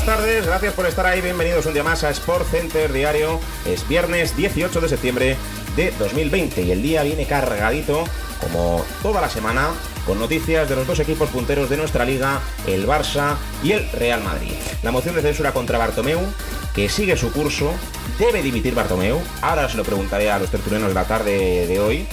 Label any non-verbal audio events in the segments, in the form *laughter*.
Buenas tardes, gracias por estar ahí, bienvenidos un día más a Sport Center Diario. Es viernes 18 de septiembre de 2020 y el día viene cargadito, como toda la semana, con noticias de los dos equipos punteros de nuestra liga, el Barça y el Real Madrid. La moción de censura contra Bartomeu, que sigue su curso, debe dimitir Bartomeu. Ahora se lo preguntaré a los tertulianos de la tarde de hoy,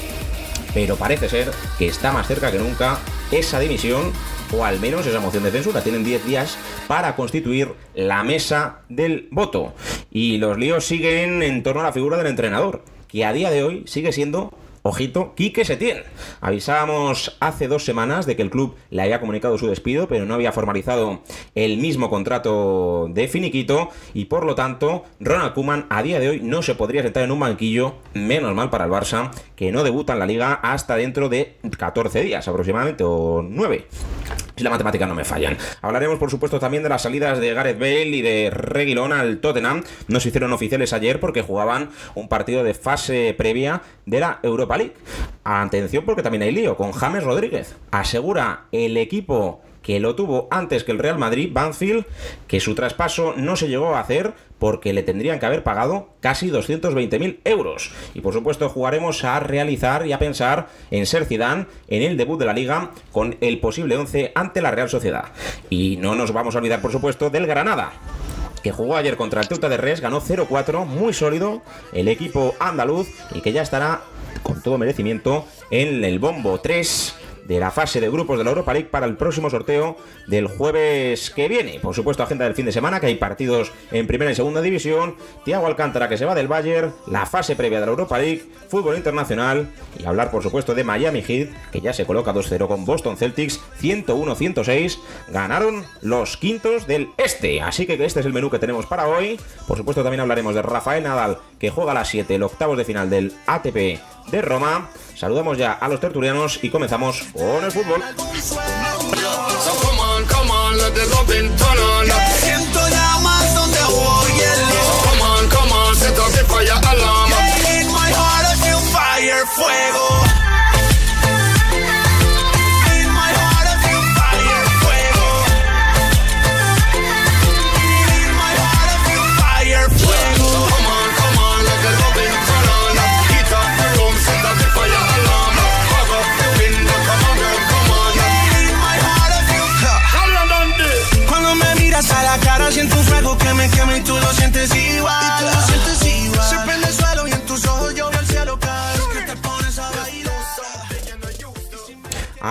pero parece ser que está más cerca que nunca esa dimisión o al menos esa moción de censura. Tienen 10 días para constituir la mesa del voto. Y los líos siguen en torno a la figura del entrenador, que a día de hoy sigue siendo Ojito, Quique Setién. Avisábamos hace dos semanas de que el club le había comunicado su despido, pero no había formalizado el mismo contrato de finiquito y por lo tanto Ronald Koeman a día de hoy no se podría sentar en un banquillo, menos mal para el Barça, que no debuta en la liga hasta dentro de 14 días aproximadamente o 9 si la matemática no me fallan. Hablaremos, por supuesto, también de las salidas de Gareth Bale y de Reguilón al Tottenham. No se hicieron oficiales ayer porque jugaban un partido de fase previa de la Europa League. Atención porque también hay lío con James Rodríguez. Asegura el equipo que lo tuvo antes que el Real Madrid, Banfield, que su traspaso no se llegó a hacer porque le tendrían que haber pagado casi 220.000 euros. Y por supuesto jugaremos a realizar y a pensar en ser Zidane en el debut de la liga con el posible 11 ante la Real Sociedad. Y no nos vamos a olvidar por supuesto del Granada que jugó ayer contra el Teuta de Res, ganó 0-4, muy sólido el equipo andaluz y que ya estará con todo merecimiento en el bombo 3 de la fase de grupos de la Europa League para el próximo sorteo del jueves que viene. Por supuesto, agenda del fin de semana, que hay partidos en primera y segunda división, Tiago Alcántara que se va del Bayern, la fase previa de la Europa League, fútbol internacional y hablar, por supuesto, de Miami Heat, que ya se coloca 2-0 con Boston Celtics, 101-106, ganaron los quintos del este. Así que este es el menú que tenemos para hoy. Por supuesto, también hablaremos de Rafael Nadal, que juega a las 7, el octavos de final del ATP de Roma. Saludamos ya a los tertulianos y comenzamos con el fútbol.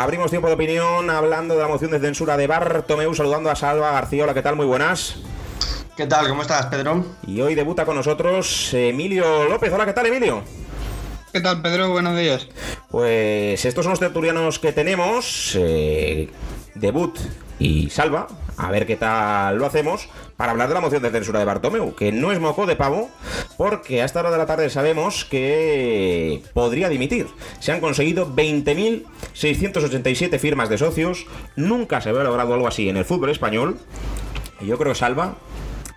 Abrimos tiempo de opinión hablando de la moción de censura de Bartomeu, saludando a Salva García. Hola, ¿qué tal? Muy buenas. ¿Qué tal? ¿Cómo estás, Pedro? Y hoy debuta con nosotros Emilio López. Hola, ¿qué tal, Emilio? ¿Qué tal, Pedro? Buenos días. Pues estos son los tertulianos que tenemos. Eh, debut y Salva, a ver qué tal lo hacemos, para hablar de la moción de censura de Bartomeu, que no es moco de pavo, porque a esta hora de la tarde sabemos que podría dimitir. Se han conseguido 20.687 firmas de socios, nunca se había logrado algo así en el fútbol español, y yo creo, Salva,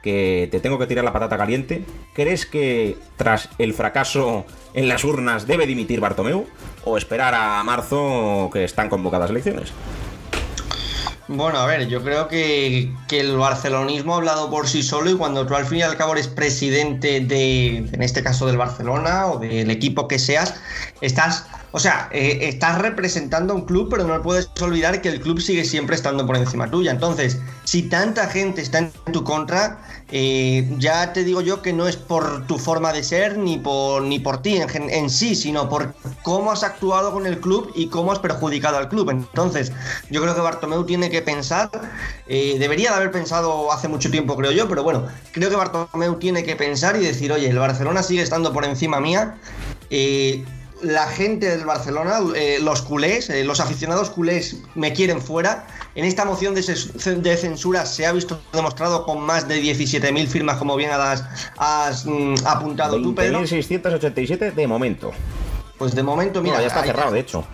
que te tengo que tirar la patata caliente. ¿Crees que tras el fracaso en las urnas debe dimitir Bartomeu o esperar a marzo que están convocadas elecciones? Bueno, a ver, yo creo que, el barcelonismo ha hablado por sí solo y cuando tú al fin y al cabo eres presidente de, en este caso del Barcelona o del equipo que seas, estás o sea, eh, estás representando a un club, pero no puedes olvidar que el club sigue siempre estando por encima tuya. Entonces, si tanta gente está en tu contra, eh, ya te digo yo que no es por tu forma de ser ni por, ni por ti en, sí, sino por cómo has actuado con el club y cómo has perjudicado al club. Entonces, yo creo que Bartomeu tiene que pensar, eh, debería de haber pensado hace mucho tiempo, creo yo, pero bueno, creo que Bartomeu tiene que pensar y decir, oye, el Barcelona sigue estando por encima mía la gente del Barcelona, eh, los culés, eh, los aficionados culés me quieren fuera. En esta moción de, censura se ha visto demostrado con más de 17.000 firmas, como bien has, has mm, apuntado tú, Pedro. 687 de momento. Pues de momento, mira. ya está cerrado, de hecho.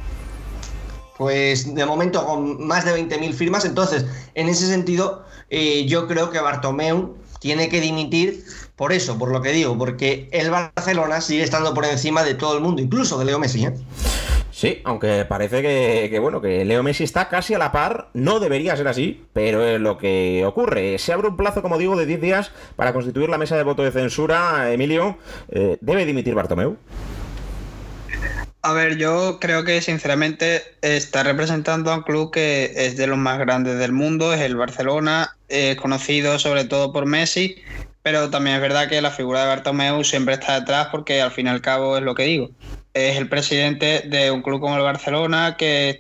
Pues de momento con más de 20.000 firmas. Entonces, en ese sentido, eh, yo creo que Bartomeu tiene que dimitir por eso, por lo que digo, porque el Barcelona sigue estando por encima de todo el mundo, incluso de Leo Messi. ¿eh? Sí, aunque parece que, bueno, que Leo Messi está casi a la par, no debería ser así, pero es lo que ocurre. Se abre un plazo, como digo, de 10 días para constituir la mesa de voto de censura. Emilio, eh, ¿debe dimitir Bartomeu? A ver, yo creo que sinceramente está representando a un club que es de los más grandes del mundo, es el Barcelona, es conocido sobre todo por Messi, pero también es verdad que la figura de Bartomeu siempre está detrás porque al fin y al cabo es lo que digo. Es el presidente de un club como el Barcelona, que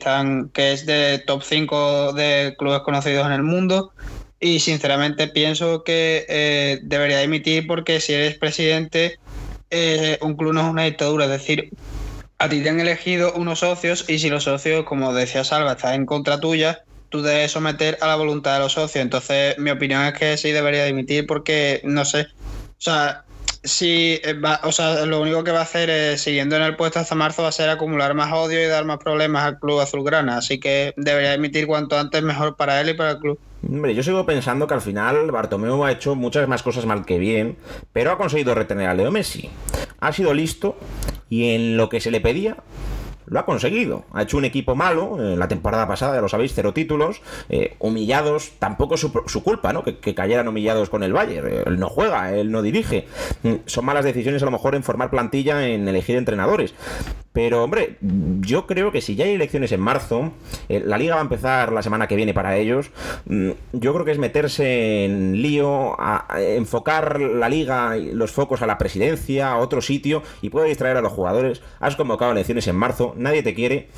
es de top 5 de clubes conocidos en el mundo. Y sinceramente pienso que eh, debería dimitir porque si eres presidente, eh, un club no es una dictadura. Es decir, a ti te han elegido unos socios y si los socios, como decía Salva, están en contra tuya, tú debes someter a la voluntad de los socios. Entonces, mi opinión es que sí debería dimitir porque, no sé, o sea, si eh, va, o sea, lo único que va a hacer es, siguiendo en el puesto hasta marzo, va a ser acumular más odio y dar más problemas al club azulgrana. Así que debería dimitir cuanto antes mejor para él y para el club. Hombre, yo sigo pensando que al final Bartomeu ha hecho muchas más cosas mal que bien, pero ha conseguido retener a Leo Messi. Ha sido listo y en lo que se le pedía lo ha conseguido. Ha hecho un equipo malo, en la temporada pasada, ya lo sabéis, cero títulos, eh, humillados, tampoco su, su culpa, ¿no? Que, que, cayeran humillados con el Bayern. Él no juega, él no dirige. Mm, son malas decisiones a lo mejor en formar plantilla, en elegir entrenadores. Pero, hombre, yo creo que si ya hay elecciones en marzo, eh, la liga va a empezar la semana que viene para ellos. Mm, yo creo que es meterse en lío, a, enfocar la liga y los focos a la presidencia, a otro sitio, y puede distraer a los jugadores. Has convocado elecciones en marzo, nadie te quiere.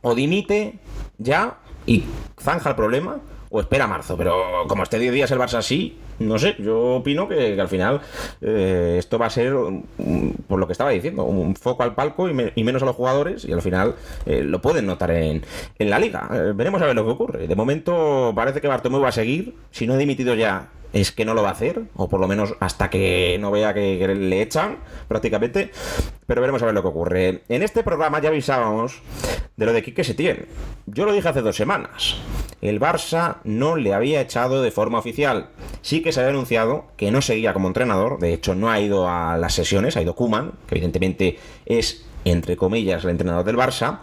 O dimite ya y zanja el problema, o espera marzo. Pero como esté 10 días el Barça así, no sé, yo opino que, al final eh, esto va a ser, por lo que estaba diciendo, un foco al palco y, me, y menos a los jugadores y al final eh, lo pueden notar en, en la liga. Eh, veremos a ver lo que ocurre. De momento parece que Bartomeu va a seguir, si no ha dimitido ya es que no lo va a hacer, o por lo menos hasta que no vea que, le echan prácticamente, pero veremos a ver lo que ocurre. En este programa ya avisábamos de lo de Quique Setién. Yo lo dije hace dos semanas. El Barça no le había echado de forma oficial. Sí que se había anunciado que no seguía como entrenador, de hecho no ha ido a las sesiones, ha ido Kuman, que evidentemente es, entre comillas, el entrenador del Barça,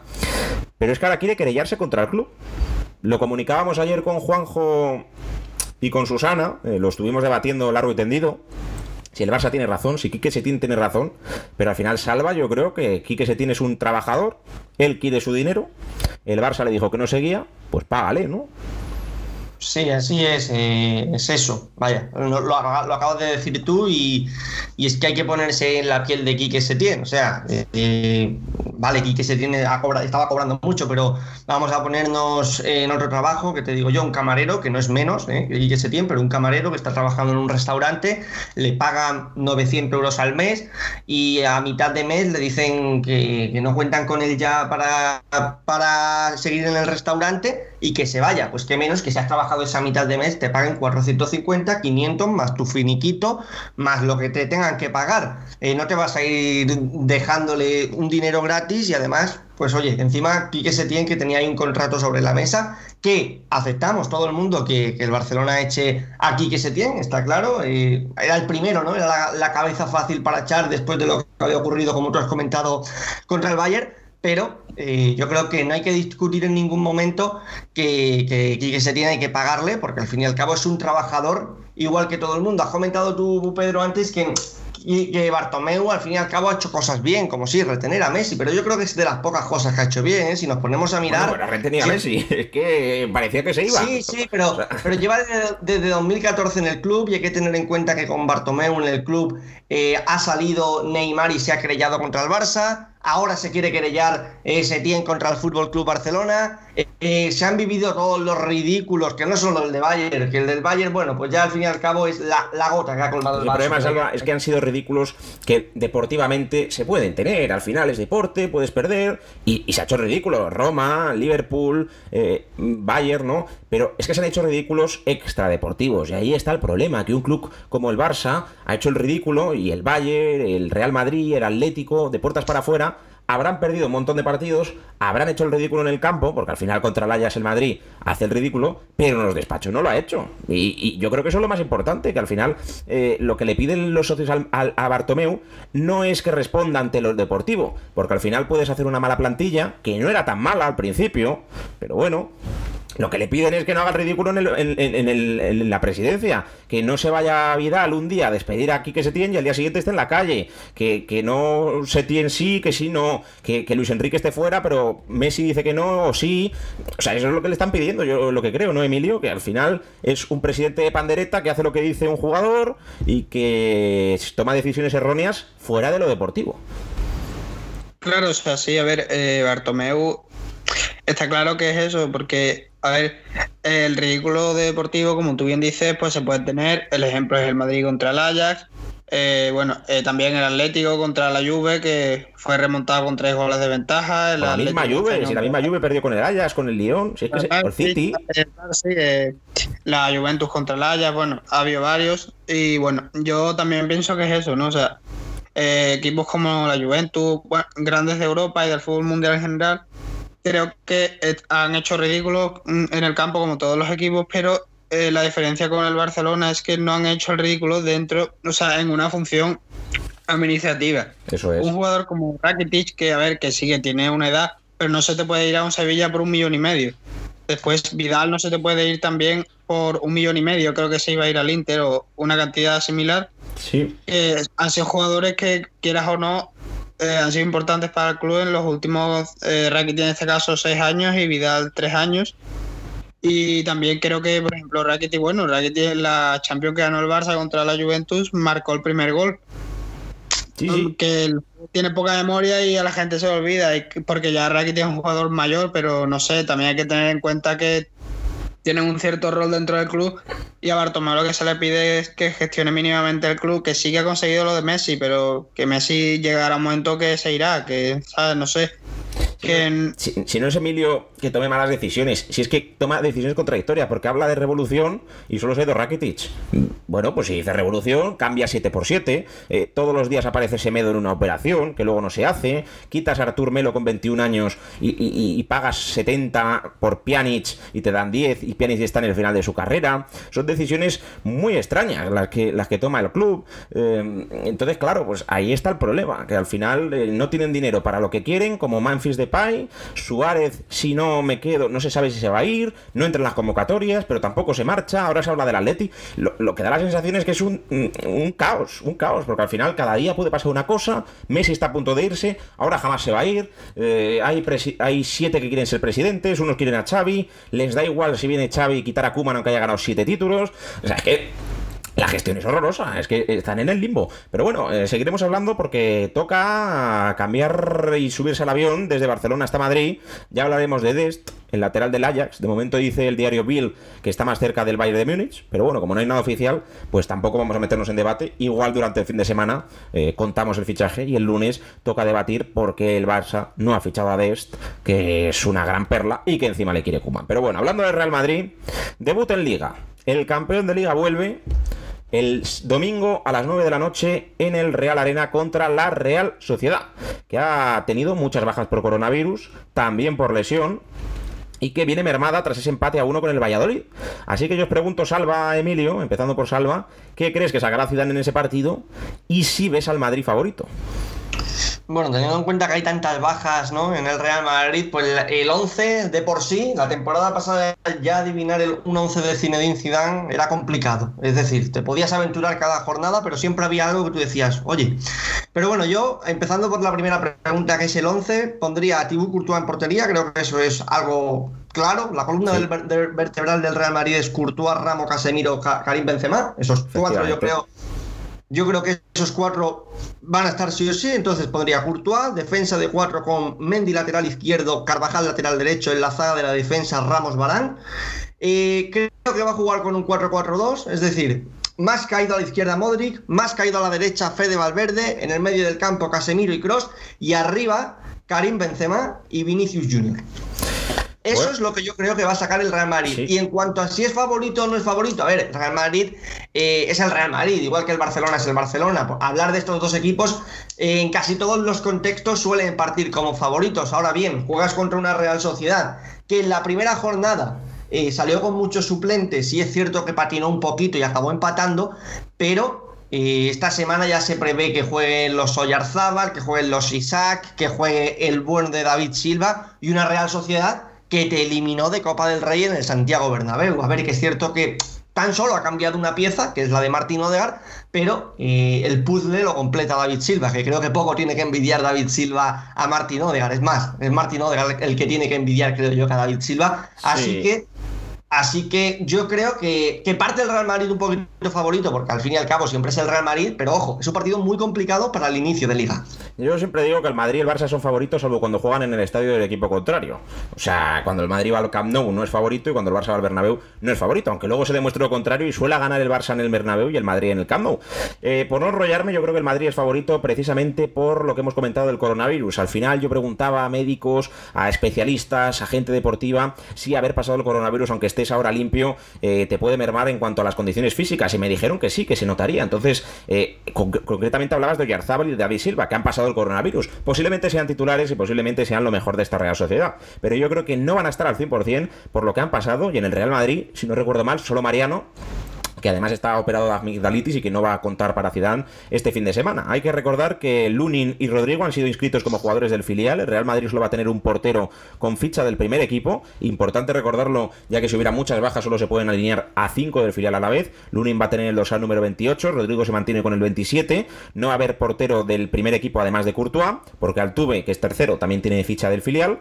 pero es que ahora quiere querellarse contra el club. Lo comunicábamos ayer con Juanjo y con Susana, eh, lo estuvimos debatiendo largo y tendido. Si el Barça tiene razón, si Quique Setién tiene razón, pero al final salva, yo creo que Quique Setién es un trabajador, él quiere su dinero, el Barça le dijo que no seguía, pues págale, ¿no? Sí, así es, eh, es eso. Vaya, lo, acabas de decir tú y, y, es que hay que ponerse en la piel de Quique Setién. O sea, eh, vale, Quique Setién cobra, estaba cobrando mucho, pero vamos a ponernos en otro trabajo, que te digo yo, un camarero, que no es menos eh, que Quique Setién, pero un camarero que está trabajando en un restaurante, le pagan 900 euros al mes y a mitad de mes le dicen que, que no cuentan con él ya para, para seguir en el restaurante y que se vaya. Pues qué menos que si has trabajado esa mitad de mes te paguen 450, 500 más tu finiquito, más lo que te tengan que pagar. Eh, no te vas a ir dejándole un dinero gratis y además, pues oye, encima Quique Setién que tenía ahí un contrato sobre la mesa que aceptamos todo el mundo que, el Barcelona eche a Quique Setién, está claro. Era el primero, ¿no? Era la, la cabeza fácil para echar después de lo que había ocurrido, como tú has comentado, contra el Bayern pero eh, yo creo que no hay que discutir en ningún momento que, que, que, se tiene que pagarle, porque al fin y al cabo es un trabajador igual que todo el mundo. Has comentado tú, Pedro, antes que, que Bartomeu al fin y al cabo ha hecho cosas bien, como sí, retener a Messi, pero yo creo que es de las pocas cosas que ha hecho bien, ¿eh? si nos ponemos a mirar... Bueno, retenía a Messi, *laughs* es que parecía que se iba. Sí, sí, pero, pero lleva desde, desde, 2014 en el club y hay que tener en cuenta que con Bartomeu en el club eh, ha salido Neymar y se ha creyado contra el Barça ahora se quiere querellar eh, Setién contra el Fútbol Club Barcelona, eh, eh, se han vivido todos los ridículos, que no son los de Bayern, que el del Bayern, bueno, pues ya al fin y al cabo es la, gota que ha colmado el, el problema, Salva, es que han sido ridículos que deportivamente se pueden tener, al final es deporte, puedes perder, y, y se ha hecho ridículo, Roma, Liverpool, Bayern, ¿no? Pero es que se han hecho ridículos extradeportivos, y ahí está el problema, que un club como el Barça ha hecho el ridículo, y el Bayern, el Real Madrid, el Atlético, de puertas para afuera, habrán perdido un montón de partidos, habrán hecho el ridículo en el campo, porque al final contra el Ajax el Madrid hace el ridículo, pero en los despachos no lo ha hecho. Y, yo creo que eso es lo más importante, que al final eh, lo que le piden los socios a Bartomeu no es que responda ante lo deportivo, porque al final puedes hacer una mala plantilla, que no era tan mala al principio, pero bueno, lo que le piden es que no haga ridículo en, la presidencia, que no se vaya a Vidal un día a despedir a Quique Setién y al día siguiente esté en la calle, que, que no Setién sí, que sí no, que, Luis Enrique esté fuera, pero Messi dice que no o sí. O sea, eso es lo que le están pidiendo, yo lo que creo, ¿no, Emilio? Que al final es un presidente de pandereta que hace lo que dice un jugador y que toma decisiones erróneas fuera de lo deportivo. Claro, o sea, sí, a ver, eh, Bartomeu Está claro que es eso, porque, a ver, el ridículo deportivo, como tú bien dices, pues se puede tener. El ejemplo es el Madrid contra el Ajax. Eh, bueno, eh, también el Atlético contra la Juve, que fue remontado con tres goles de ventaja. la misma Juve, si la misma Juve perdió con el Ajax, con el Lyon, si es que el City. Eh, la Juventus contra el Ajax, bueno, ha habido varios. Y bueno, yo también pienso que es eso, ¿no? O sea, equipos como la Juventus, grandes de Europa y del fútbol mundial en general, creo que han hecho ridículos mm, en el campo como todos los equipos, pero eh, la diferencia con el Barcelona es que no han hecho el ridículo dentro, o sea, en una función administrativa. Eso es. Un jugador como Rakitic, que a ver, que sí que tiene una edad, pero no se te puede ir a un Sevilla por un millón y medio. Después Vidal no se te puede ir también por un millón y medio, creo que se iba a ir al Inter o una cantidad similar. Sí. han sido jugadores que, quieras o no, eh, han sido importantes para el club en los últimos, eh, Rakitic en este caso, seis años y Vidal tres años. Y también creo que, por ejemplo, Rakitic, bueno, Rakitic en la Champions que ganó el Barça contra la Juventus marcó el primer gol. Sí, Que tiene poca memoria y a la gente se olvida, porque ya Rakitic es un jugador mayor, pero no sé, también hay que tener en cuenta que tienen un cierto rol dentro del club y a Bartomeu lo que se le pide es que gestione mínimamente el club, que sí que ha conseguido lo de Messi, pero que Messi llegará un momento que se irá, que, ¿sabes? No sé. Si, no es Emilio que tome malas decisiones, si es que toma decisiones contradictorias, porque habla de revolución y solo se de Rakitic. Bueno, pues si dice revolución, cambia 7x7, eh, todos los días aparece Semedo en una operación, que luego no se hace, quitas a Artur Melo con 21 años y, pagas 70 por Pjanic y te dan 10 y Pjanic está en el final de su carrera. Son decisiones muy extrañas las que, las que toma el club. Eh, entonces, claro, pues ahí está el problema, que al final eh, no tienen dinero para lo que quieren, como Manfis de Pay, Suárez, si no me quedo, no se sabe si se va a ir, no entra en las convocatorias, pero tampoco se marcha, ahora se habla del Atleti. Lo, que da la sensación es que es un, caos, un caos, porque al final cada día puede pasar una cosa, Messi está a punto de irse, ahora jamás se va a ir, eh, hay, hay siete que quieren ser presidentes, unos quieren a Xavi, les da igual si viene Xavi y quitar a Kuman aunque haya ganado siete títulos, o sea, es que la gestión es horrorosa, es que están en el limbo. Pero bueno, eh, seguiremos hablando porque toca cambiar y subirse al avión desde Barcelona hasta Madrid. Ya hablaremos de Dest, el lateral del Ajax. De momento dice el diario Bill que está más cerca del Bayern de Múnich, pero bueno, como no hay nada oficial, pues tampoco vamos a meternos en debate. Igual durante el fin de semana eh, contamos el fichaje y el lunes toca debatir por qué el Barça no ha fichado a Dest, que es una gran perla y que encima le quiere Kuman. Pero bueno, hablando del Real Madrid, debut en Liga. El campeón de Liga vuelve el domingo a las 9 de la noche en el Real Arena contra la Real Sociedad, que ha tenido muchas bajas por coronavirus, también por lesión, y que viene mermada tras ese empate a uno con el Valladolid. Así que yo os pregunto, Salva, Emilio, empezando por Salva, ¿qué crees que sacará Ciudad en ese partido? Y si ves al Madrid favorito. Bueno, teniendo en cuenta que hay tantas bajas ¿no? en el Real Madrid, pues el 11 de por sí, la temporada pasada ya adivinar el, un 11 de Zinedine Zidane era complicado. Es decir, te podías aventurar cada jornada, pero siempre había algo que tú decías, oye. Pero bueno, yo, empezando por la primera pregunta, que es el 11, pondría a Thibaut Courtois en portería, creo que eso es algo claro. La columna del, vertebral del Real Madrid es Courtois, Ramos, Casemiro, Karim Benzema. Esos cuatro yo creo Yo creo que esos cuatro van a estar sí o sí. Entonces pondría Courtois, defensa de cuatro con Mendy lateral izquierdo, Carvajal lateral derecho, en la zaga de la defensa Ramos Barán. Eh, creo que va a jugar con un 4-4-2, es decir, más caído a la izquierda Modric, más caído a la derecha Fede Valverde, en el medio del campo Casemiro y Cross, y arriba Karim Benzema y Vinicius Junior. Eso es lo que yo creo que va a sacar el Real Madrid. Y en cuanto a si es favorito o no es favorito, a ver, el Real Madrid eh, es el Real Madrid, igual que el Barcelona es el Barcelona. Hablar de estos dos equipos eh, en casi todos los contextos suelen partir como favoritos. Ahora bien, juegas contra una Real Sociedad que en la primera jornada eh, salió con muchos suplentes y es cierto que patinó un poquito y acabó empatando, pero esta semana ya se prevé que jueguen los Oyarzábal, que jueguen los Isaac, que juegue el buen de David Silva y una Real Sociedad que te eliminó de Copa del Rey en el Santiago Bernabéu. A ver, que es cierto que tan solo ha cambiado una pieza, que es la de Martín Odegar, pero eh, el puzzle lo completa David Silva, que creo que poco tiene que envidiar David Silva a Martín Odegar. Es más, es Martín Odegar el que tiene que envidiar, creo yo, a David Silva. Así que Así que yo creo que, parte el Real Madrid un poquito favorito, porque al fin y al cabo siempre es el Real Madrid, pero ojo, es un partido muy complicado para el inicio de liga. Yo siempre digo que el Madrid y el Barça son favoritos, salvo cuando juegan en el estadio del equipo contrario. O sea, cuando el Madrid va al Camp Nou no es favorito y cuando el Barça va al Bernabéu no es favorito, aunque luego se demuestre lo contrario y suele ganar el Barça en el Bernabéu y el Madrid en el Camp Nou. Eh, por no enrollarme, yo creo que el Madrid es favorito precisamente por lo que hemos comentado del coronavirus. Al final yo preguntaba a médicos, a especialistas, a gente deportiva, si haber pasado el coronavirus, aunque ahora limpio, eh, te puede mermar en cuanto a las condiciones físicas. Y me dijeron que sí, que se notaría. Entonces, eh, concretamente hablabas de Yarzábal y de David Silva, que han pasado el coronavirus. Posiblemente sean titulares y posiblemente sean lo mejor de esta Real Sociedad. Pero yo creo que no van a estar al 100% por lo que han pasado. Y en el Real Madrid, si no recuerdo mal, solo Mariano que además está operado de amigdalitis y que no va a contar para Zidane este fin de semana. Hay que recordar que Lunin y Rodrigo han sido inscritos como jugadores del filial. El Real Madrid solo va a tener un portero con ficha del primer equipo. Importante recordarlo, ya que si hubiera muchas bajas solo se pueden alinear a 5 del filial a la vez. Lunin va a tener el dorsal número 28, Rodrigo se mantiene con el 27. No va a haber portero del primer equipo además de Courtois, porque Altuve, que es tercero, también tiene ficha del filial.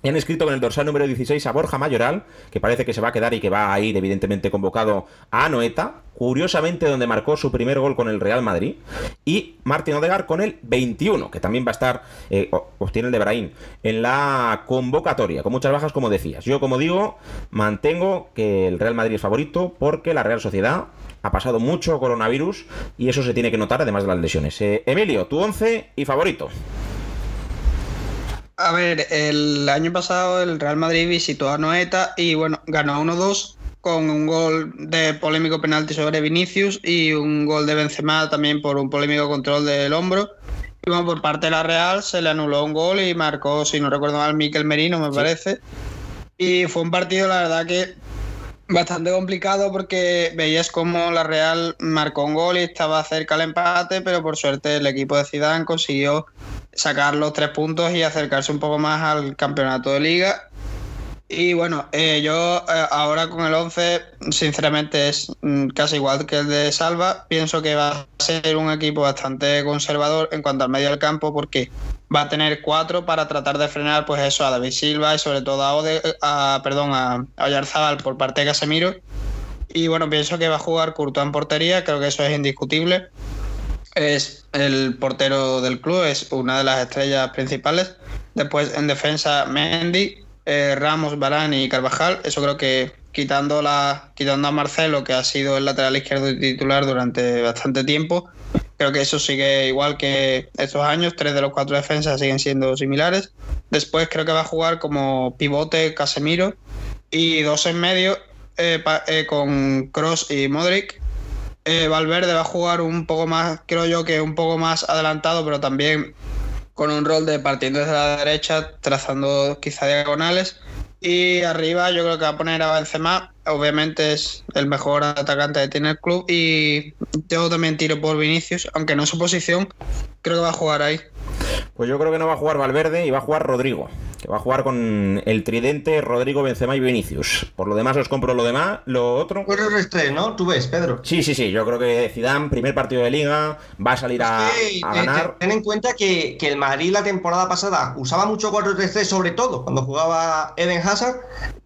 Y han escrito con el dorsal número 16 a Borja Mayoral, que parece que se va a quedar y que va a ir evidentemente convocado a Anoeta, curiosamente donde marcó su primer gol con el Real Madrid, y Martín Odegar con el 21, que también va a estar, eh, obtiene el de Brahim, en la convocatoria, con muchas bajas como decías. Yo como digo, mantengo que el Real Madrid es favorito porque la Real Sociedad ha pasado mucho coronavirus y eso se tiene que notar además de las lesiones. Eh, Emilio, tu 11 y favorito. A ver, el año pasado el Real Madrid visitó a Noeta y bueno, ganó 1-2 con un gol de polémico penalti sobre Vinicius y un gol de Benzema también por un polémico control del hombro. Y bueno, por parte de la Real se le anuló un gol y marcó, si no recuerdo mal, Miquel Merino, me parece. Y fue un partido, la verdad, que bastante complicado porque veías como la Real marcó un gol y estaba cerca el empate, pero por suerte el equipo de Zidane consiguió sacar los tres puntos y acercarse un poco más al campeonato de liga. Y bueno, eh, yo eh, ahora con el 11, sinceramente es mm, casi igual que el de Salva. Pienso que va a ser un equipo bastante conservador en cuanto al medio del campo porque va a tener cuatro para tratar de frenar pues eso a David Silva y sobre todo a, Ode, a perdón a, Oyarzabal por parte de Casemiro. Y bueno, pienso que va a jugar Courtois en portería, creo que eso es indiscutible es el portero del club, es una de las estrellas principales. Después en defensa Mendy, eh, Ramos, Barán y Carvajal. Eso creo que quitando, la, quitando a Marcelo, que ha sido el lateral izquierdo titular durante bastante tiempo, creo que eso sigue igual que estos años. Tres de los cuatro defensas siguen siendo similares. Después creo que va a jugar como pivote Casemiro y dos en medio eh, eh, con Cross y Modric eh, Valverde va a jugar un poco más, creo yo que un poco más adelantado, pero también con un rol de partiendo desde la derecha, trazando quizá diagonales. Y arriba yo creo que va a poner a Benzema, obviamente es el mejor atacante que tiene el club y yo también tiro por Vinicius, aunque no su posición, creo que va a jugar ahí. Pues yo creo que no va a jugar Valverde y va a jugar Rodrigo que va a jugar con el tridente Rodrigo Benzema y Vinicius. Por lo demás os compro lo demás, lo otro. Pues el ¿no? Tú ves, Pedro. Sí, sí, sí. Yo creo que Zidane, primer partido de liga, va a salir a, eh, ganar. Ten en cuenta que, el Madrid la temporada pasada usaba mucho 4-3-3, sobre todo cuando jugaba Eden Hazard,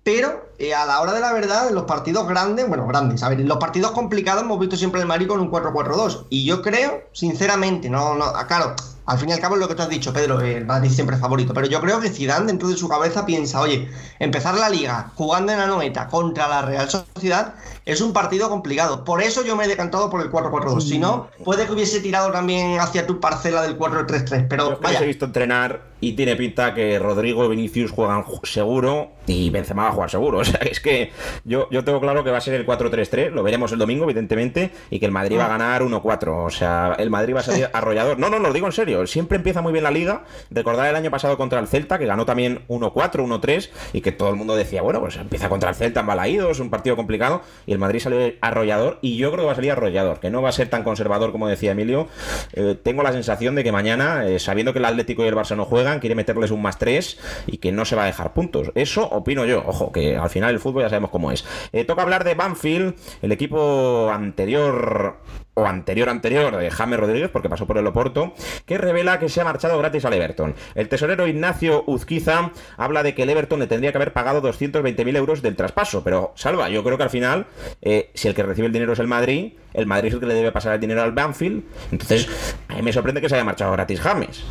pero eh, a la hora de la verdad, en los partidos grandes, bueno, grandes, a ver, en los partidos complicados hemos visto siempre el Madrid con un 4-4-2. Y yo creo, sinceramente, no, no, ah, claro, al fin y al cabo es lo que tú has dicho, Pedro, el Madrid siempre favorito. Pero yo creo que Zidane dentro de su cabeza piensa, oye, empezar la liga jugando en la noeta contra la Real Sociedad es un partido complicado. Por eso yo me he decantado por el 4-4-2. Si no, puede que hubiese tirado también hacia tu parcela del 4-3-3. Pero yo he visto entrenar y tiene pinta que Rodrigo y Vinicius juegan seguro y Benzema va a jugar seguro. *laughs* O sea, es que yo, yo tengo claro que va a ser el 4-3-3, lo veremos el domingo, evidentemente, y que el Madrid va a ganar 1-4. O sea, el Madrid va a salir *laughs* arrollador. No, no, lo digo en serio. Siempre empieza muy bien la liga. Recordar el año pasado contra el Celta, que ganó también 1-4, 1-3, y que todo el mundo decía, bueno, pues empieza contra el Celta en es un partido complicado, y el Madrid salió arrollador, y yo creo que va a salir arrollador, que no va a ser tan conservador como decía Emilio. Eh, tengo la sensación de que mañana, eh, sabiendo que el Atlético y el Barça no juegan, quiere meterles un más 3 y que no se va a dejar puntos. Eso opino yo. Ojo, que al final el fútbol ya sabemos cómo es. Eh, toca hablar de Banfield, el equipo anterior o anterior anterior de James Rodríguez, porque pasó por el Oporto, que revela que se ha marchado gratis al Everton. El tesorero Ignacio Uzquiza habla de que el Everton le tendría que haber pagado 220.000 euros del traspaso, pero salva, yo creo que al final, eh, si el que recibe el dinero es el Madrid, el Madrid es el que le debe pasar el dinero al Banfield, entonces a mí me sorprende que se haya marchado gratis James.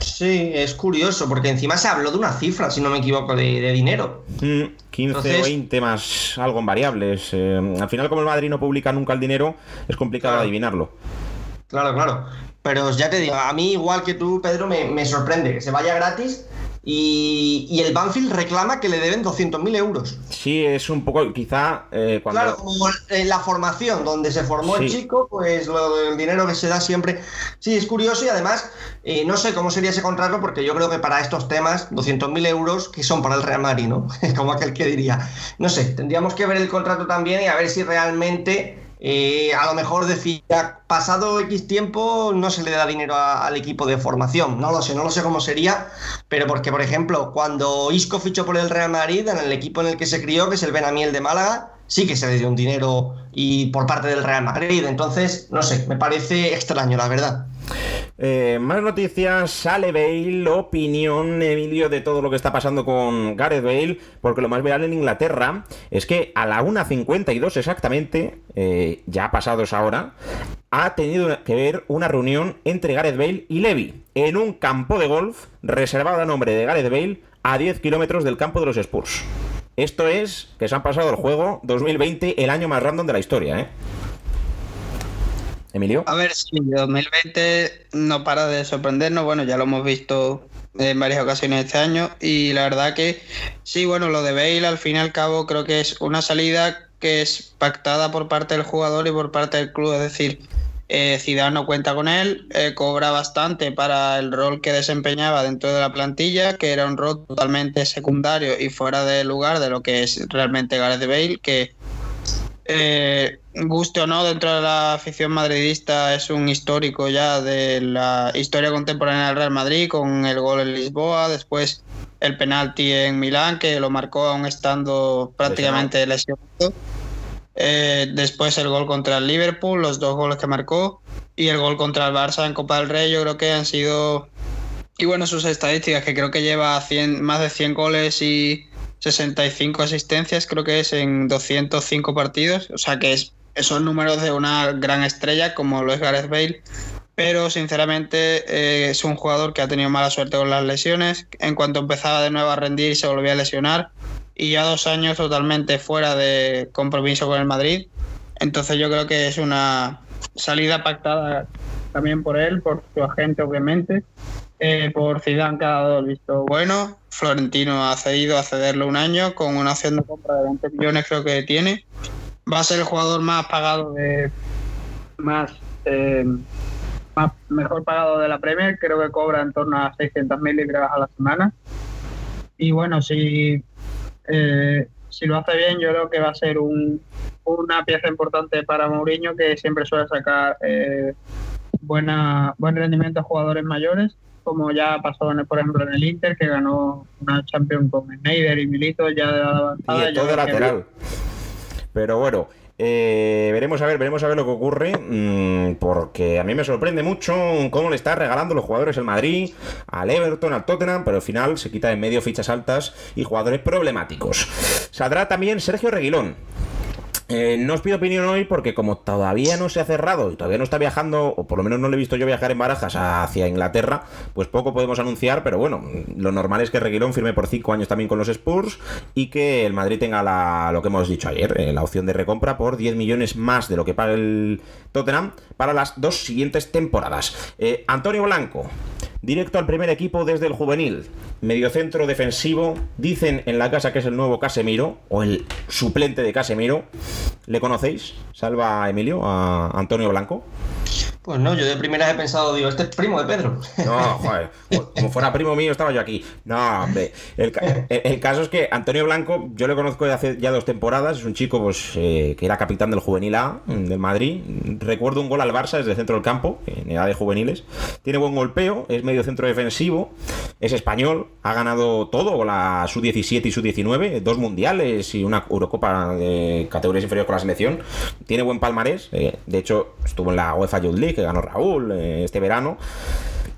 Sí, es curioso, porque encima se habló de una cifra, si no me equivoco, de, dinero. 15 o 20 más algo en variables. Eh, al final, como el Madrid no publica nunca el dinero, es complicado adivinarlo. Claro, claro. Pero ya te digo, a mí, igual que tú, Pedro, me, me sorprende que se vaya gratis y, el Banfield reclama que le deben 200.000 euros. Sí, es un poco, quizá. Eh, claro, como en la formación donde se formó el chico, pues lo del dinero que se da siempre. Sí, es curioso y además, eh, no sé cómo sería ese contrato, porque yo creo que para estos temas, 200.000 euros, que son para el Real Madrid, ¿no? *laughs* como aquel que diría. No sé, tendríamos que ver el contrato también y a ver si realmente eh, a lo mejor decía, pasado X tiempo no se le da dinero al equipo de formación. No lo sé, no lo sé cómo sería, pero porque, por ejemplo, cuando Isco fichó por el Real Madrid, en el equipo en el que se crió, que es el Benamiel de Málaga, sí que se le dio un dinero y por parte del Real Madrid. Entonces, no sé, me parece extraño, la verdad. Eh, más noticias, sale Bale, opinión, Emilio, de todo lo que está pasando con Gareth Bale, porque lo más viral en Inglaterra es que a la 1.52 exactamente, eh, ya ha pasado esa hora, ha tenido que ver una reunión entre Gareth Bale y Levy en un campo de golf reservado a nombre de Gareth Bale a 10 kilómetros del campo de los Spurs. Esto es que se han pasado el juego 2020, el año más random de la historia, ¿eh? Emilio. A ver, sí, 2020 no para de sorprendernos. Bueno, ya lo hemos visto en varias ocasiones este año. Y la verdad que sí, bueno, lo de Bale al fin y al cabo creo que es una salida que es pactada por parte del jugador y por parte del club. Es decir, eh, Zidane no cuenta con él, eh, cobra bastante para el rol que desempeñaba dentro de la plantilla, que era un rol totalmente secundario y fuera de lugar de lo que es realmente Gareth Bale, que eh, guste o no, dentro de la afición madridista es un histórico ya de la historia contemporánea del Real Madrid, con el gol en Lisboa, después el penalti en Milán, que lo marcó aún estando prácticamente lesionado. Eh, después el gol contra el Liverpool, los dos goles que marcó, y el gol contra el Barça en Copa del Rey, yo creo que han sido... Y bueno, sus estadísticas, que creo que lleva 100, más de 100 goles y 65 asistencias, creo que es en 205 partidos, o sea que es, son números de una gran estrella como lo es Gareth Bale, pero sinceramente eh, es un jugador que ha tenido mala suerte con las lesiones, en cuanto empezaba de nuevo a rendir se volvía a lesionar. Y ya dos años totalmente fuera de compromiso con el Madrid, entonces yo creo que es una salida pactada también por él, por su agente obviamente, eh, por Zidane que ha dado el visto bueno. Florentino ha cedido a cederlo un año con una opción de compra de 20 millones creo que tiene. Va a ser el jugador más pagado de más, eh, mejor pagado de la Premier. Creo que cobra en torno a 600.000 libras a la semana. Y bueno, si eh, si lo hace bien, yo creo que va a ser un, una pieza importante para Mourinho, que siempre suele sacar buena, buen rendimiento a jugadores mayores como ya pasó, por ejemplo, en el Inter, que ganó una Champions con Schneider y Milito ya de avanzada. Y todo de lateral. Pero bueno, Eh, veremos a ver, veremos a ver lo que ocurre, mm, porque a mí me sorprende mucho cómo le está regalando los jugadores el Madrid, al Everton, al Tottenham, pero al final se quita en medio fichas altas y jugadores problemáticos. Saldrá también Sergio Reguilón. Eh, no os pido opinión hoy porque como todavía no se ha cerrado y todavía no está viajando, o por lo menos no le he visto yo viajar en barajas hacia Inglaterra, pues poco podemos anunciar, pero bueno, lo normal es que Reguilón firme por 5 años también con los Spurs y que el Madrid tenga la, lo que hemos dicho ayer, eh, la opción de recompra por 10 millones más de lo que paga el Tottenham para las dos siguientes temporadas. Eh, Antonio Blanco, Directo al primer equipo desde el juvenil. Mediocentro defensivo. Dicen en la casa que es el nuevo Casemiro. O el suplente de Casemiro. ¿Le conocéis? Salva Emilio a Antonio Blanco. Pues no, yo de primera he pensado, digo, este es primo de Pedro. No, joder, como fuera primo mío estaba yo aquí. No, hombre, el, caso es que Antonio Blanco, yo le conozco de hace ya dos temporadas, es un chico pues eh, que era capitán del Juvenil A del Madrid. Recuerdo un gol al Barça desde el centro del campo, en edad de juveniles. Tiene buen golpeo, es medio centro defensivo, es español, ha ganado todo, la Sub-17 y Sub-19, dos mundiales y una Eurocopa de categorías inferiores con la selección. Tiene buen palmarés, eh, de hecho estuvo en la UEFA Youth League, que ganó Raúl eh, este verano.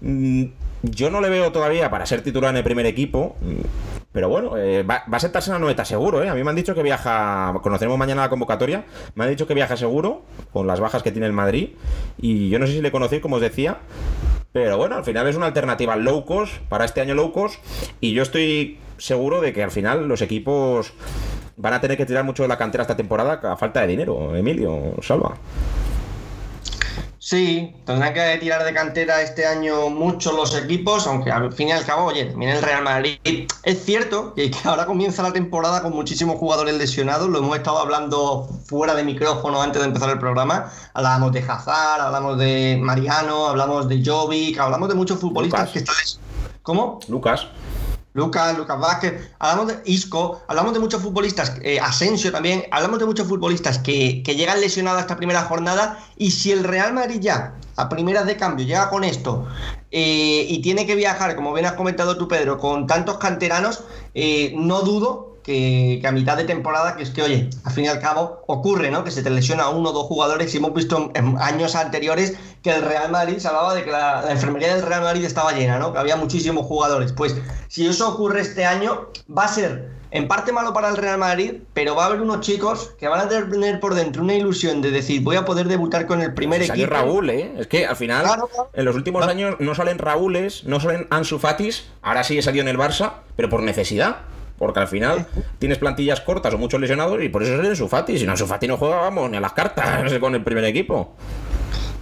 Mm, yo no le veo todavía para ser titular en el primer equipo. Mm, pero bueno, eh, va, a sentarse en la noveta seguro, ¿eh? A mí me han dicho que viaja, conoceremos mañana la convocatoria, me han dicho que viaja seguro, con las bajas que tiene el Madrid. Y yo no sé si le conocéis, como os decía. Pero bueno, al final es una alternativa low cost, para este año low cost. Y yo estoy seguro de que al final los equipos van a tener que tirar mucho de la cantera esta temporada a falta de dinero, Emilio, salva. Sí, tendrán que tirar de cantera este año mucho los equipos, aunque al fin y al cabo, oye, miren el Real Madrid. Es cierto que, ahora comienza la temporada con muchísimos jugadores lesionados, lo hemos estado hablando fuera de micrófono antes de empezar el programa. Hablábamos de Hazard, hablamos de Mariano, hablamos de Jovic, hablamos de muchos futbolistas que están. ¿Cómo? Lucas. Lucas, Lucas Vázquez, hablamos de Isco, hablamos de muchos futbolistas, eh, Asensio también, hablamos de muchos futbolistas que, llegan lesionados a esta primera jornada y si el Real Madrid ya a primeras de cambio llega con esto eh, y tiene que viajar, como bien has comentado tú Pedro, con tantos canteranos, eh, no dudo que, a mitad de temporada, que es que, oye, al fin y al cabo ocurre, ¿no? Que se te lesiona uno o dos jugadores y hemos visto en, años anteriores que el Real Madrid se hablaba de que la, enfermería del Real Madrid estaba llena, ¿no? Que había muchísimos jugadores. Pues si eso ocurre este año, va a ser en parte malo para el Real Madrid, pero va a haber unos chicos que van a tener por dentro una ilusión de decir, voy a poder debutar con el primer equipo. Raúl, ¿eh? Es que al final, en los últimos años no salen Raúles, no salen Ansu Fatis, ahora sí salido en el Barça, pero por necesidad. Porque al final tienes plantillas cortas o muchos lesionados y por eso es el Sufati. Si no, Sufati no juega, vamos, ni a las cartas *laughs* con el primer equipo.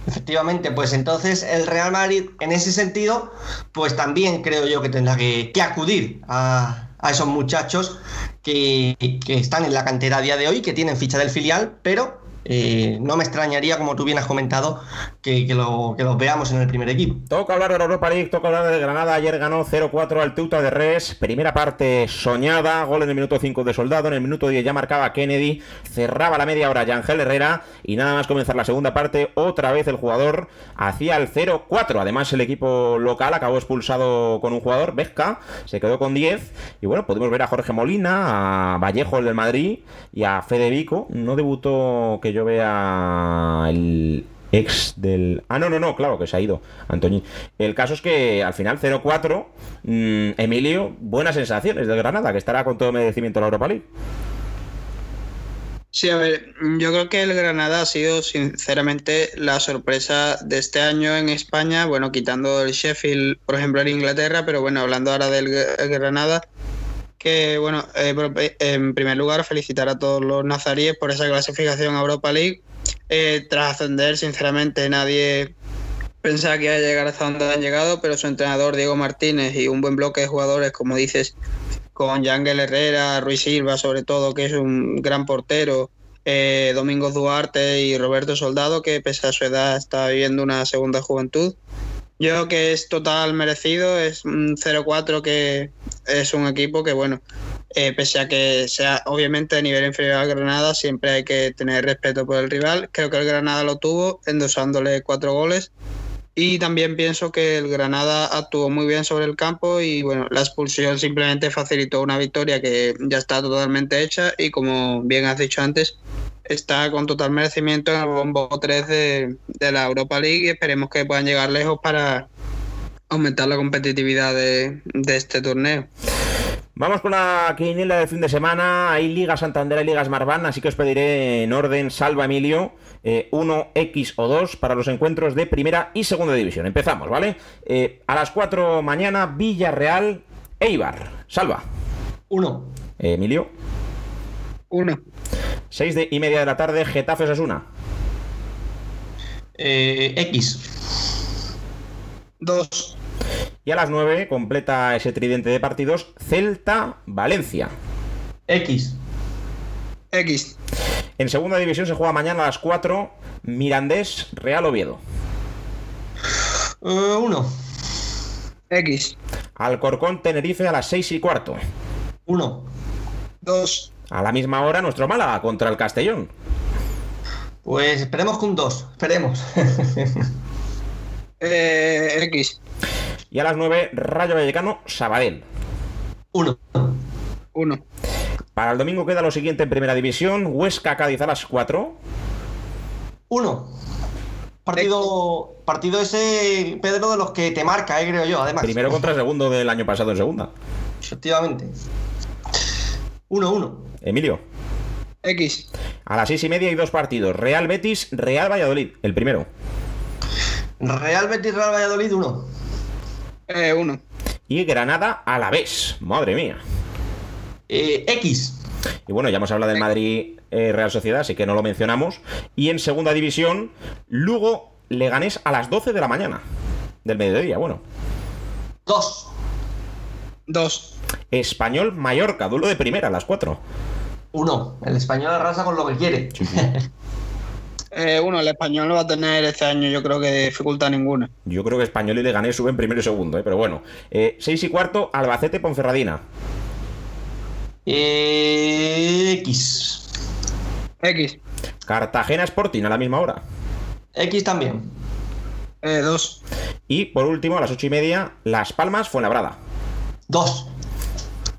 Efectivamente, pues entonces el Real Madrid en ese sentido, pues también creo yo que tendrá que, acudir a, esos muchachos que, que, están en la cantera a día de hoy, que tienen ficha del filial, pero eh, no me extrañaría, como tú bien has comentado, que, lo, que los veamos en el primer equipo. Toca hablar de Europa League, toca hablar de Granada. Ayer ganó 0-4 al Teuta de Res. Primera parte soñada, gol en el minuto 5 de Soldado. En el minuto 10 ya marcaba Kennedy. Cerraba la media hora Yangel Herrera. Y nada más comenzar la segunda parte, otra vez el jugador hacía el 0-4. Además, el equipo local acabó expulsado con un jugador, Vesca. Se quedó con 10. Y bueno, podemos ver a Jorge Molina, a Vallejo, el del Madrid, y a Federico. No debutó que yo vea el ex del... Ah, no, no, no, claro que se ha ido, Antoñín. El caso es que al final 0-4, mm, Emilio, buenas sensaciones del Granada, que estará con todo merecimiento en la Europa League. Sí, a ver, yo creo que el Granada ha sido sinceramente la sorpresa de este año en España, bueno, quitando el Sheffield, por ejemplo, en Inglaterra, pero bueno, hablando ahora del Granada, que, bueno, eh, eh, en primer lugar, felicitar a todos los nazaríes por esa clasificación a Europa League. Eh, tras ascender, sinceramente, nadie pensaba que iba a llegar hasta donde han llegado, pero su entrenador, Diego Martínez, y un buen bloque de jugadores, como dices, con Yangel Herrera, Ruiz Silva, sobre todo, que es un gran portero, Domingo Duarte y Roberto Soldado, que pese a su edad está viviendo una segunda juventud. Yo creo que es total merecido, es un 0-4 que es un equipo que, bueno, eh, pese a que sea obviamente de nivel inferior al Granada, siempre hay que tener respeto por el rival. Creo que el Granada lo tuvo, endosándole cuatro goles. Y también pienso que el Granada actuó muy bien sobre el campo y bueno, la expulsión simplemente facilitó una victoria que ya está totalmente hecha y como bien has dicho antes, está con total merecimiento en el bombo 3 de, de la Europa League y esperemos que puedan llegar lejos para aumentar la competitividad de, de este torneo. Vamos con la quiniela del fin de semana. Hay Liga Santander, hay Liga Smartbank, así que os pediré en orden, Salva Emilio, 1, eh, X o 2 para los encuentros de primera y segunda división. Empezamos, ¿vale? Eh, a las 4 mañana, Villarreal, Eibar. Salva. 1. Eh, Emilio. 1. 6 de y media de la tarde, Getafe Sasuna. Eh, X. 2. Y a las 9 completa ese tridente de partidos, Celta Valencia. X. X. En segunda división se juega mañana a las 4, Mirandés Real Oviedo. 1. X. Alcorcón Tenerife a las 6 y cuarto. 1. 2. A la misma hora nuestro Málaga contra el Castellón. Pues esperemos que un 2. Esperemos. *laughs* Eh, X. Y a las 9, Rayo Vallecano Sabadell. 1. 1. Para el domingo queda lo siguiente en primera división: Huesca Cádiz a las 4. 1. Partido, partido ese, Pedro, de los que te marca, eh, creo yo, además. Primero contra segundo del año pasado en segunda. Efectivamente. 1-1. Emilio. X. A las 6 y media hay dos partidos: Real Betis, Real Valladolid. El primero. Real Betis Real Valladolid 1. Eh, 1. Y Granada a la vez. Madre mía. Eh, X. Y bueno, ya hemos hablado del Madrid eh, Real Sociedad, así que no lo mencionamos. Y en segunda división, Lugo Leganés a las 12 de la mañana. Del mediodía, bueno. 2. 2. Español Mallorca, duelo de primera a las 4. 1. El español arrasa con lo que quiere. *laughs* Eh, uno, el español no va a tener este año, yo creo que dificultad ninguna. Yo creo que Español y Leganés suben primero y segundo, ¿eh? pero bueno. 6 y cuarto, Albacete Ponferradina. Eh, X. X. Cartagena Sporting a la misma hora. X también. Eh, 2. Y por último, a las 8 y media, Las Palmas Fuenlabrada. 2.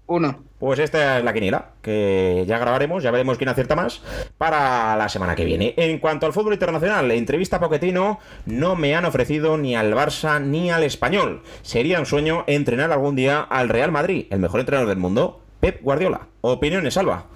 1. Pues esta es la quiniela, que ya grabaremos, ya veremos quién acierta más para la semana que viene. En cuanto al fútbol internacional, entrevista a Poquetino, no me han ofrecido ni al Barça ni al Español. Sería un sueño entrenar algún día al Real Madrid, el mejor entrenador del mundo, Pep Guardiola. Opiniones, Salva.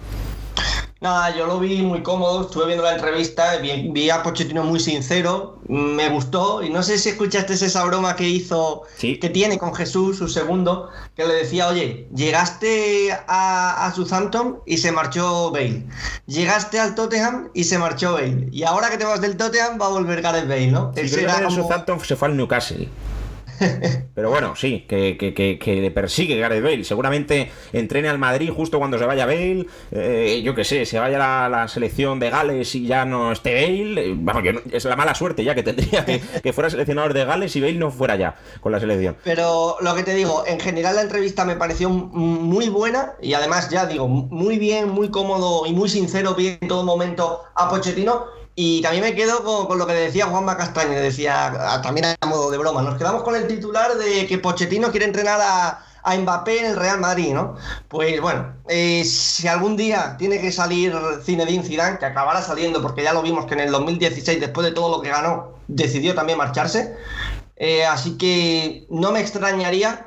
Nada, yo lo vi muy cómodo, estuve viendo la entrevista, vi, vi, a Pochettino muy sincero, me gustó y no sé si escuchaste esa broma que hizo, sí. que tiene con Jesús, su segundo, que le decía, oye, llegaste a, a Southampton y se marchó Bale, llegaste al Tottenham y se marchó Bale, y ahora que te vas del Tottenham va a volver Gareth Bale, ¿no? Sí, Ese era como... Southampton se fue al Newcastle. Pero bueno, sí, que, que, que, que, le persigue Gareth Bale. Seguramente entrene al Madrid justo cuando se vaya Bale. Eh, yo que sé, se vaya la, la, selección de Gales y ya no esté Bale. Eh, vamos, yo no, es la mala suerte ya que tendría que, *laughs* fuera seleccionador de Gales y Bale no fuera ya con la selección. Pero lo que te digo, en general la entrevista me pareció muy buena y además, ya digo, muy bien, muy cómodo y muy sincero, bien en todo momento a Pochettino. Y también me quedo con, lo que decía Juanma Castaño, decía también a modo de broma, nos quedamos con el titular de que Pochettino quiere entrenar a, a Mbappé en el Real Madrid, ¿no? Pues bueno, eh, si algún día tiene que salir Zinedine Zidane, que acabará saliendo porque ya lo vimos que en el 2016, después de todo lo que ganó, decidió también marcharse. Eh, así que no me extrañaría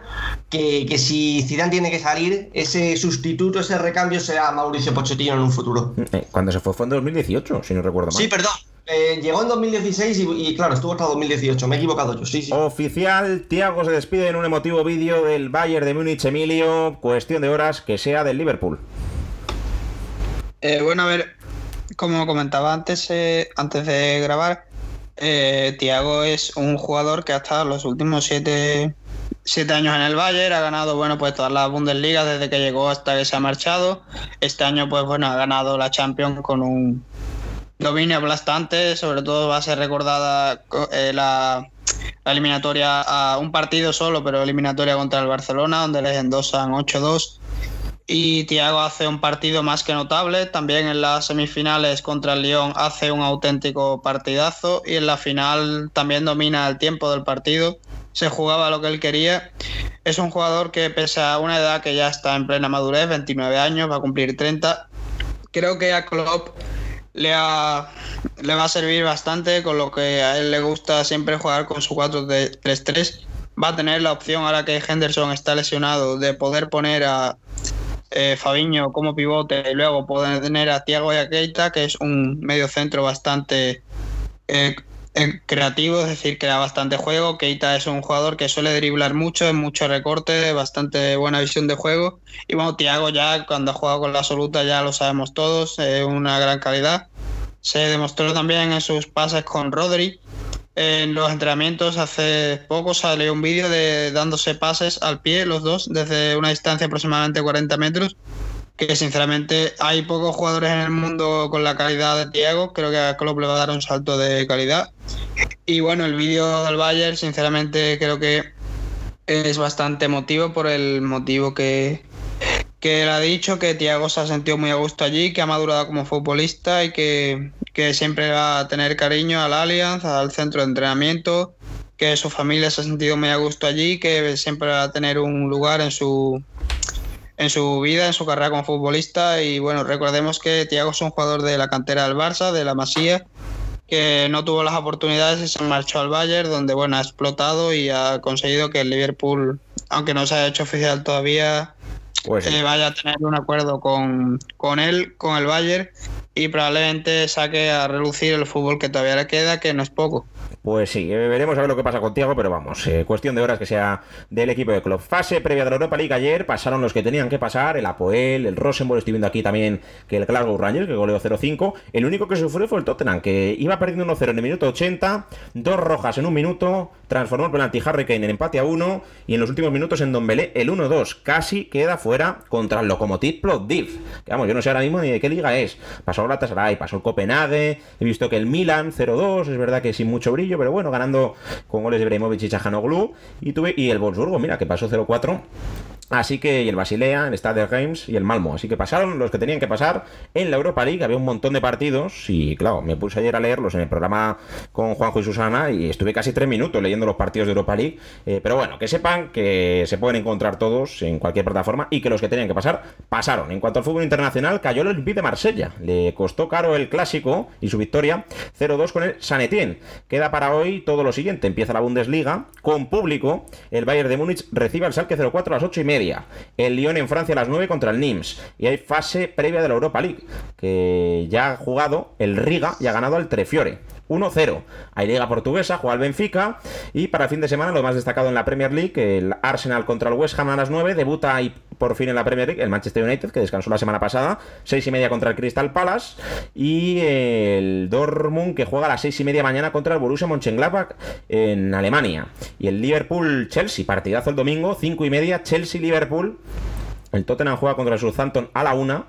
que, que, si Zidane tiene que salir, ese sustituto, ese recambio sea Mauricio Pochettino en un futuro. Cuando se fue fue en 2018, si no recuerdo mal. Sí, perdón. Eh, llegó en 2016 y, y, claro, estuvo hasta 2018. Me he equivocado yo, sí, sí. Oficial, Thiago se despide en un emotivo vídeo del Bayern de Múnich, Emilio. Cuestión de horas que sea del Liverpool. Eh, bueno, a ver, como comentaba antes, eh, antes de grabar, eh, Tiago es un jugador que ha estado los últimos siete, siete, años en el Bayern, ha ganado bueno pues todas las Bundesliga desde que llegó hasta que se ha marchado. Este año pues bueno ha ganado la Champions con un dominio aplastante, sobre todo va a ser recordada eh, la, la, eliminatoria a un partido solo, pero eliminatoria contra el Barcelona, donde les endosan 8-2. Y Thiago hace un partido más que notable. También en las semifinales contra el Lyon hace un auténtico partidazo. Y en la final también domina el tiempo del partido. Se jugaba lo que él quería. Es un jugador que, pese a una edad que ya está en plena madurez, 29 años, va a cumplir 30. Creo que a Klopp le, le va a servir bastante, con lo que a él le gusta siempre jugar con su 4-3-3. Va a tener la opción, ahora que Henderson está lesionado, de poder poner a eh, Fabiño como pivote y luego poder tener a Tiago y a Keita, que es un medio centro bastante eh, eh, creativo, es decir, que da bastante juego. Keita es un jugador que suele driblar mucho, en mucho recorte, bastante buena visión de juego. Y bueno, Tiago ya cuando ha jugado con la absoluta ya lo sabemos todos, es una gran calidad. Se demostró también en sus pases con Rodri. En los entrenamientos hace poco salió un vídeo de dándose pases al pie los dos desde una distancia aproximadamente 40 metros que sinceramente hay pocos jugadores en el mundo con la calidad de Thiago, creo que a Klopp le va a dar un salto de calidad. Y bueno, el vídeo del Bayern, sinceramente creo que es bastante emotivo por el motivo que, que él ha dicho, que Thiago se ha sentido muy a gusto allí, que ha madurado como futbolista y que, que siempre va a tener cariño al Allianz, al centro de entrenamiento, que su familia se ha sentido muy a gusto allí, que siempre va a tener un lugar en su en su vida, en su carrera como futbolista. Y bueno, recordemos que Thiago es un jugador de la cantera del Barça, de la Masía, que no tuvo las oportunidades y se marchó al Bayern, donde bueno, ha explotado y ha conseguido que el Liverpool, aunque no se haya hecho oficial todavía, pues eh, vaya a tener un acuerdo con, con él, con el Bayern, y probablemente saque a relucir el fútbol que todavía le queda, que no es poco. Pues sí, eh, veremos a ver lo que pasa con Tiago, pero vamos, eh, cuestión de horas que sea del equipo de club. Fase previa de la Europa League ayer, pasaron los que tenían que pasar, el Apoel, el Rosenborg, estoy viendo aquí también que el Glasgow Rangers, que goleó 0-5. El único que sufrió fue el Tottenham, que iba perdiendo 1-0 en el minuto 80, dos rojas en un minuto, transformó el penalti Harry Kane en empate a 1, y en los últimos minutos en Don Belé el 1-2, casi queda fuera contra el Lokomotiv Plovdiv. Que vamos, yo no sé ahora mismo ni de qué liga es. Pasó Galatasaray, pasó el Copenhague, he visto que el Milan 0-2, es verdad que sin mucho brillo, pero bueno, ganando con goles de Bremovic y Chajanoglu. Y, y el Wolfsburgo, mira, que pasó 0-4 Así que, y el Basilea, el Stade Games y el Malmo. Así que pasaron los que tenían que pasar en la Europa League. Había un montón de partidos y, claro, me puse ayer a leerlos en el programa con Juanjo y Susana y estuve casi tres minutos leyendo los partidos de Europa League. Eh, pero bueno, que sepan que se pueden encontrar todos en cualquier plataforma y que los que tenían que pasar, pasaron. En cuanto al fútbol internacional, cayó el Olympique de Marsella. Le costó caro el clásico y su victoria 0-2 con el San Etienne. Queda para hoy todo lo siguiente. Empieza la Bundesliga con público. El Bayern de Múnich recibe al Salque 04 a las 8 y media el Lyon en Francia a las 9 contra el Nims. Y hay fase previa de la Europa League, que ya ha jugado el Riga y ha ganado al Trefiore. 1-0. Hay Liga Portuguesa, juega el Benfica. Y para fin de semana, lo más destacado en la Premier League, el Arsenal contra el West Ham a las 9. Debuta y por fin en la Premier League el Manchester United, que descansó la semana pasada. 6 y media contra el Crystal Palace. Y el Dortmund, que juega a las 6 y media mañana contra el Borussia Mönchengladbach en Alemania. Y el Liverpool-Chelsea, partidazo el domingo, 5 y media, Chelsea-Liverpool. El Tottenham juega contra el Southampton a la 1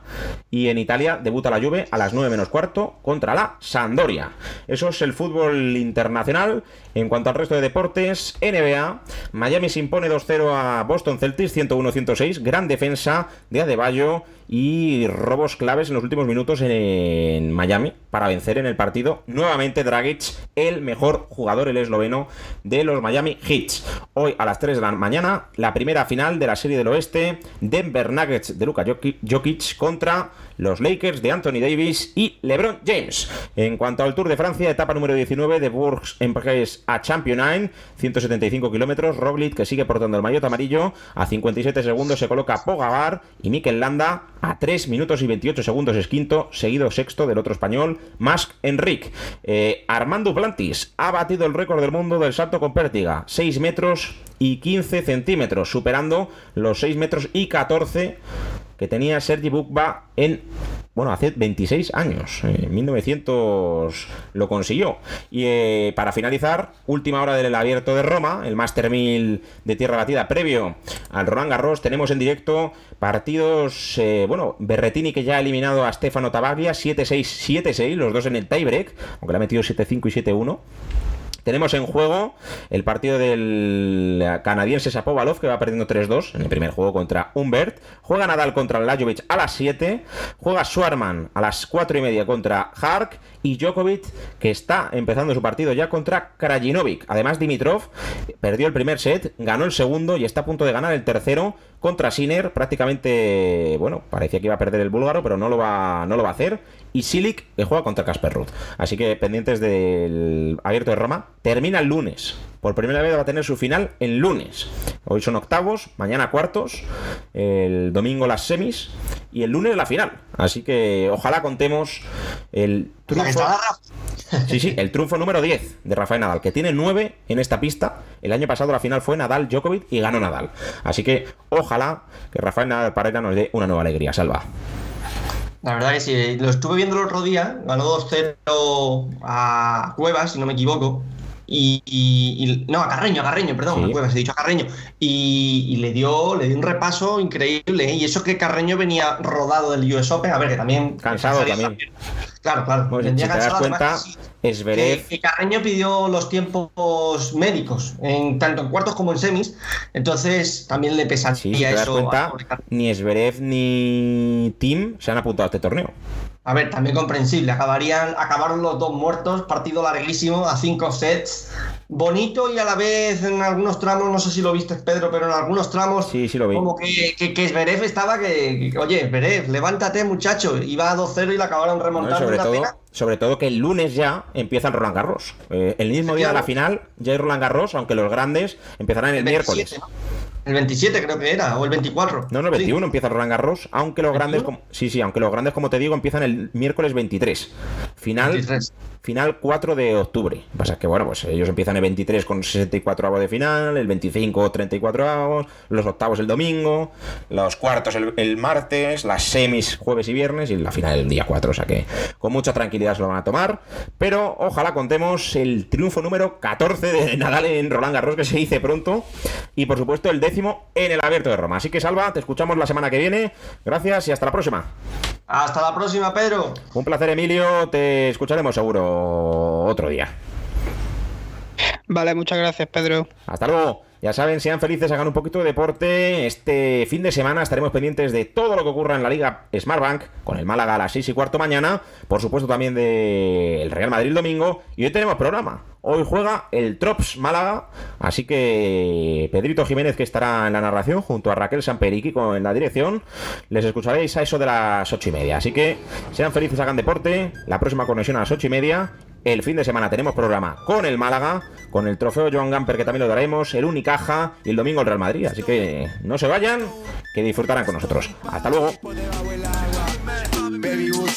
y en Italia debuta la Juve a las 9 menos cuarto contra la Sandoria. Eso es el fútbol internacional. En cuanto al resto de deportes, NBA, Miami se impone 2-0 a Boston Celtics 101-106, gran defensa de Adebayo y robos claves en los últimos minutos en Miami para vencer en el partido nuevamente Dragic, el mejor jugador el esloveno de los Miami Heat. Hoy a las 3 de la mañana, la primera final de la serie del oeste, Denver Nuggets de Luka Jokic contra los Lakers de Anthony Davis y LeBron James. En cuanto al Tour de Francia, etapa número 19 de Bourges en a Champion 9, 175 kilómetros. Roglic, que sigue portando el maillot amarillo, a 57 segundos se coloca Pogabar y Mikel Landa a 3 minutos y 28 segundos es quinto, seguido sexto del otro español, Mask Enric. Eh, Armando Plantis ha batido el récord del mundo del salto con pértiga, 6 metros y 15 centímetros, superando los 6 metros y 14 que tenía Sergi Bukba en, bueno, hace 26 años. En 1900 lo consiguió. Y eh, para finalizar, última hora del abierto de Roma, el Master 1000 de tierra batida previo al Roland Garros. Tenemos en directo partidos, eh, bueno, Berretini que ya ha eliminado a Stefano Tabaglia, 7-6, 7-6, los dos en el tiebreak, aunque le ha metido 7-5 y 7-1. Tenemos en juego el partido del canadiense Sapovalov, que va perdiendo 3-2 en el primer juego contra Humbert. Juega Nadal contra Lajovic a las 7. Juega Swarman a las 4 y media contra Hark. Y Djokovic, que está empezando su partido ya contra Krajinovic. Además, Dimitrov perdió el primer set, ganó el segundo y está a punto de ganar el tercero contra Sinner, prácticamente, bueno, parecía que iba a perder el búlgaro, pero no lo va, no lo va a hacer. Y Silic, que juega contra Casper Ruth. Así que pendientes del Abierto de Roma. Termina el lunes. Por primera vez va a tener su final el lunes. Hoy son octavos, mañana cuartos, el domingo las semis y el lunes la final. Así que ojalá contemos el triunfo. Sí, sí, el triunfo número 10 de Rafael Nadal, que tiene 9 en esta pista. El año pasado la final fue Nadal Djokovic y ganó Nadal. Así que ojalá que Rafael Nadal Parera nos dé una nueva alegría. Salva. La verdad que sí, lo estuve viendo el otro día, ganó 2-0 a Cuevas, si no me equivoco. Y, no, a Carreño, a Carreño, perdón, a Cuevas, he dicho a Carreño. Y, le dio le dio un repaso increíble. ¿eh? Y eso que Carreño venía rodado del US Open, a ver, que también. Cansado también. Claro, claro. Pues si te das cuenta, es que, que, Carreño pidió los tiempos médicos, en, tanto en cuartos como en semis. Entonces también le pesaría sí, si te das Cuenta, ni Esberev ni Tim se han apuntado a este torneo. A ver, también comprensible. Acabarían, acabaron los dos muertos, partido larguísimo, a cinco sets. Bonito y a la vez en algunos tramos, no sé si lo viste, Pedro, pero en algunos tramos, sí, sí lo vi. como que, que, que estaba que, oye, Zverev, levántate, muchacho. Iba a 2-0 y la acabaron remontando. sobre, todo, sobre todo que el lunes ya empieza el Roland Garros. Eh, el mismo día de la final ya hay Roland Garros, aunque los grandes empezarán el, miércoles. El 27 creo que era, o el 24. No, no, el 21 empieza Roland Garros, aunque los grandes, como, sí, sí, aunque los grandes, como te digo, empiezan el miércoles 23. Final, final 4 de octubre. Pasa que, bueno, pues ellos empiezan el 23 con 64 avos de final, el 25 34 avos, los octavos el domingo, los cuartos el, martes, las semis jueves y viernes y la final el día 4. O sea que con mucha tranquilidad se lo van a tomar. Pero ojalá contemos el triunfo número 14 de Nadal en Roland Garros, que se dice pronto. Y por supuesto el décimo en el Abierto de Roma. Así que Salva, te escuchamos la semana que viene. Gracias y hasta la próxima. Hasta la próxima, Pedro. Un placer, Emilio. Te escucharemos seguro otro día. Vale, muchas gracias, Pedro. Hasta luego. Ya saben, sean felices, hagan un poquito de deporte. Este fin de semana estaremos pendientes de todo lo que ocurra en la Liga Smartbank, con el Málaga a las 6 y cuarto mañana. Por supuesto, también del Real Madrid el domingo. Y hoy tenemos programa. Hoy juega el Trops Málaga. Así que Pedrito Jiménez, que estará en la narración, junto a Raquel Samperiqui en la dirección, les escucharéis a eso de las 8 y media. Así que sean felices, hagan deporte. La próxima conexión a las 8 y media. El fin de semana tenemos programa con el Málaga, con el trofeo Joan Gamper que también lo daremos, el Unicaja y el domingo el Real Madrid. Así que no se vayan, que disfrutarán con nosotros. Hasta luego.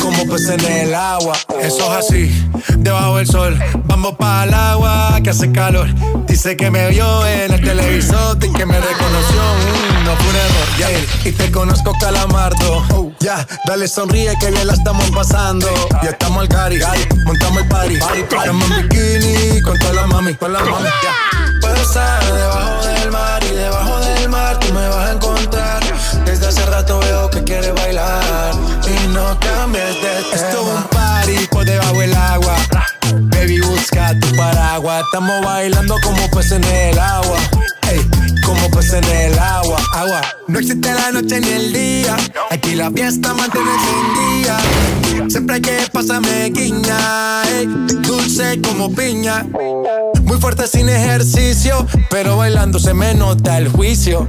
como pues en el agua. Eso es así, debajo del sol. Vamos para el agua que hace calor. Dice que me vio en el televisor y que me reconoció. Mm, no fue un error, Y te conozco, calamardo. Ya, dale sonríe que bien la estamos pasando. Ya estamos al cari, montamos el party. Estamos en bikini con toda la mami, con la mami. Puedo estar debajo del mar y debajo del mar tú me vas a encontrar. Desde hace rato veo que quieres bailar no cambies de tema. Esto es un party por debajo del agua. Baby, busca tu paraguas. Estamos bailando como peces en el agua. Ey, como peces en el agua, agua. No existe la noche ni el día. Aquí la fiesta mantiene día. Siempre hay que pasarme guiña. Ey, dulce como piña. Muy fuerte sin ejercicio, pero bailando se me nota el juicio.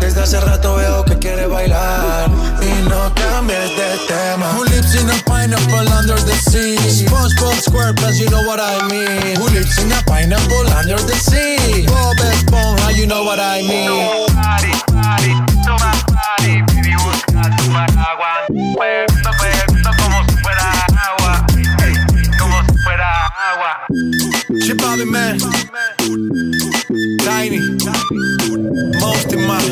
Desde hace rato veo que quieres bailar y no cambies de tema. Who lives in a pineapple under the sea? SpongeBob SquarePants, you know what I mean. Who lives in a pineapple under the sea? Bob Esponja, you know what I mean. Party, party, toma party, baby busca tu paraguas. Como si fuera agua, como si fuera agua. Chip man, tiny. Most in my.